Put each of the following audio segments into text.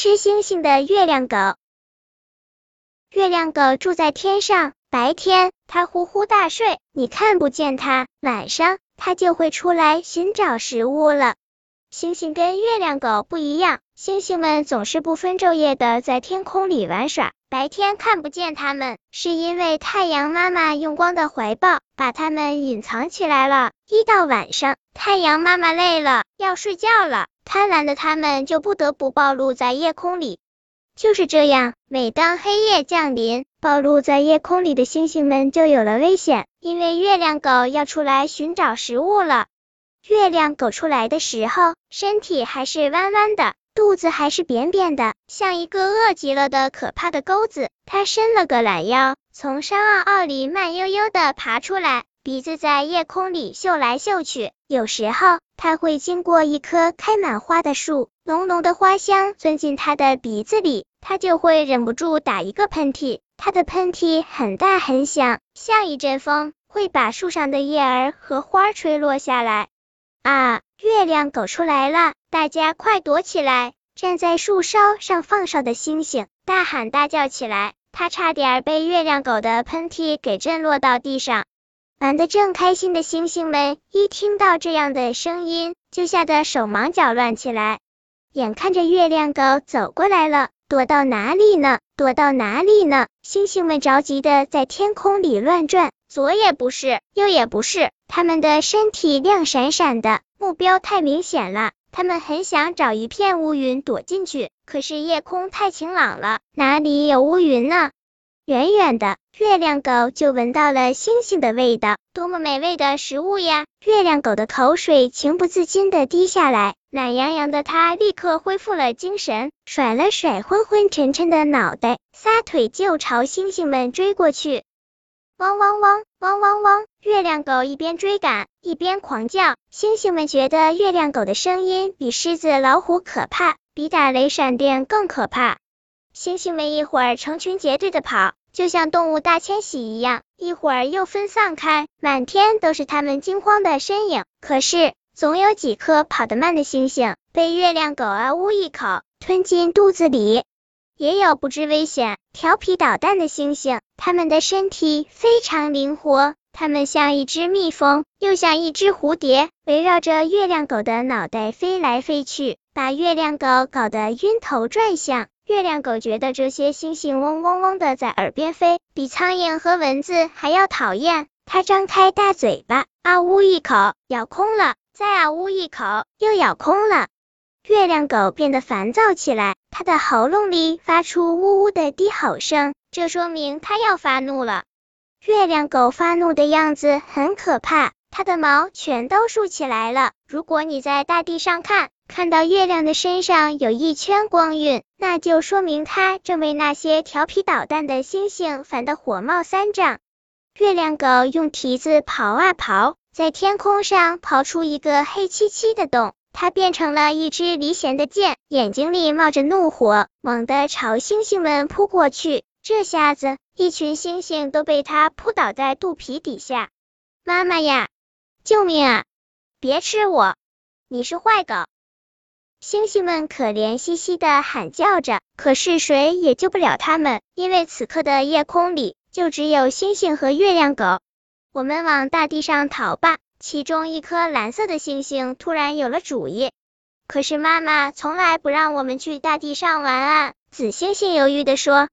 吃星星的月亮狗。月亮狗住在天上，白天它呼呼大睡，你看不见它；晚上它就会出来寻找食物了。星星跟月亮狗不一样，星星们总是不分昼夜的在天空里玩耍，白天看不见它们，是因为太阳妈妈用光的怀抱把它们隐藏起来了。一到晚上，太阳妈妈累了要睡觉了，贪婪的它们就不得不暴露在夜空里。就是这样，每当黑夜降临，暴露在夜空里的星星们就有了危险，因为月亮狗要出来寻找食物了。月亮狗出来的时候，身体还是弯弯的，肚子还是扁扁的，像一个饿极了的可怕的钩子。它伸了个懒腰，从山坳坳里慢悠悠的爬出来，鼻子在夜空里嗅来嗅去。有时候，它会经过一棵开满花的树，浓浓的花香钻进它的鼻子里，它就会忍不住打一个喷嚏。它的喷嚏很大很响，像一阵风，会把树上的叶儿和花吹落下来。啊！月亮狗出来了，大家快躲起来！站在树梢上放哨的星星大喊大叫起来，它差点被月亮狗的喷嚏给震落到地上。玩得正开心的星星们一听到这样的声音，就吓得手忙脚乱起来。眼看着月亮狗走过来了，躲到哪里呢？躲到哪里呢？星星们着急的在天空里乱转。左也不是，右也不是，他们的身体亮闪闪的，目标太明显了。他们很想找一片乌云躲进去，可是夜空太晴朗了，哪里有乌云呢？远远的，月亮狗就闻到了星星的味道，多么美味的食物呀！月亮狗的口水情不自禁的滴下来，懒洋洋的它立刻恢复了精神，甩了甩昏昏沉沉的脑袋，撒腿就朝星星们追过去。汪汪汪汪汪汪！月亮狗一边追赶一边狂叫。星星们觉得月亮狗的声音比狮子、老虎可怕，比打雷闪电更可怕。星星们一会儿成群结队的跑，就像动物大迁徙一样；一会儿又分散开，满天都是它们惊慌的身影。可是，总有几颗跑得慢的星星被月亮狗啊呜一口吞进肚子里。也有不知危险、调皮捣蛋的猩猩，它们的身体非常灵活，它们像一只蜜蜂，又像一只蝴蝶，围绕着月亮狗的脑袋飞来飞去，把月亮狗搞得晕头转向。月亮狗觉得这些星星嗡嗡嗡的在耳边飞，比苍蝇和蚊子还要讨厌。它张开大嘴巴，啊呜一口咬空了，再啊呜一口又咬空了。月亮狗变得烦躁起来，它的喉咙里发出呜呜的低吼声，这说明它要发怒了。月亮狗发怒的样子很可怕，它的毛全都竖起来了。如果你在大地上看，看到月亮的身上有一圈光晕，那就说明它正被那些调皮捣蛋的星星烦得火冒三丈。月亮狗用蹄子刨啊刨，在天空上刨出一个黑漆漆的洞。它变成了一支离弦的箭，眼睛里冒着怒火，猛地朝星星们扑过去。这下子，一群星星都被它扑倒在肚皮底下。妈妈呀，救命啊！别吃我，你是坏狗！星星们可怜兮兮的喊叫着，可是谁也救不了他们，因为此刻的夜空里就只有星星和月亮狗。我们往大地上逃吧。其中一颗蓝色的星星突然有了主意，可是妈妈从来不让我们去大地上玩啊！紫星星犹豫的说：“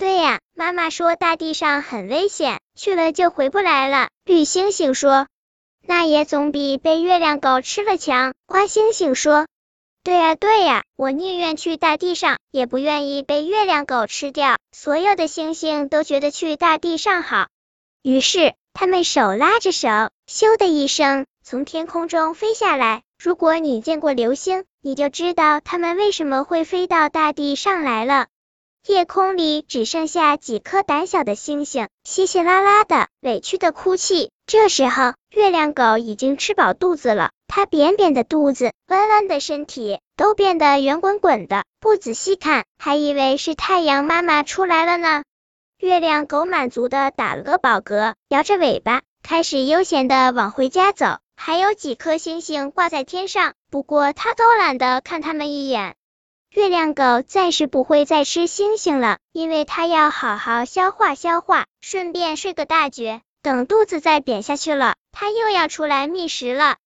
对呀，妈妈说大地上很危险，去了就回不来了。”绿星星说：“那也总比被月亮狗吃了强。”花星星说：“对呀对呀，我宁愿去大地上，也不愿意被月亮狗吃掉。”所有的星星都觉得去大地上好，于是。他们手拉着手，咻的一声从天空中飞下来。如果你见过流星，你就知道它们为什么会飞到大地上来了。夜空里只剩下几颗胆小的星星，稀稀拉拉的，委屈的哭泣。这时候，月亮狗已经吃饱肚子了，它扁扁的肚子、弯弯的身体都变得圆滚滚的，不仔细看还以为是太阳妈妈出来了呢。月亮狗满足的打了个饱嗝，摇着尾巴，开始悠闲的往回家走。还有几颗星星挂在天上，不过它都懒得看它们一眼。月亮狗暂时不会再吃星星了，因为它要好好消化消化，顺便睡个大觉。等肚子再瘪下去了，它又要出来觅食了。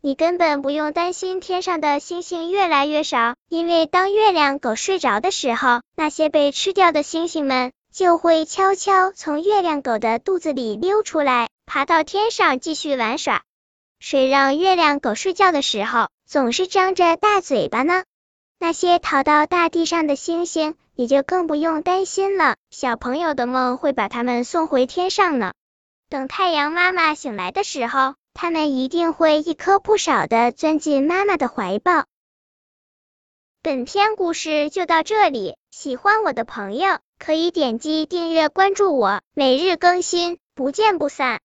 你根本不用担心天上的星星越来越少，因为当月亮狗睡着的时候，那些被吃掉的星星们就会悄悄从月亮狗的肚子里溜出来，爬到天上继续玩耍。谁让月亮狗睡觉的时候总是张着大嘴巴呢？那些逃到大地上的星星也就更不用担心了，小朋友的梦会把他们送回天上呢。等太阳妈妈醒来的时候。他们一定会一颗不少的钻进妈妈的怀抱。本篇故事就到这里，喜欢我的朋友可以点击订阅关注我，每日更新，不见不散。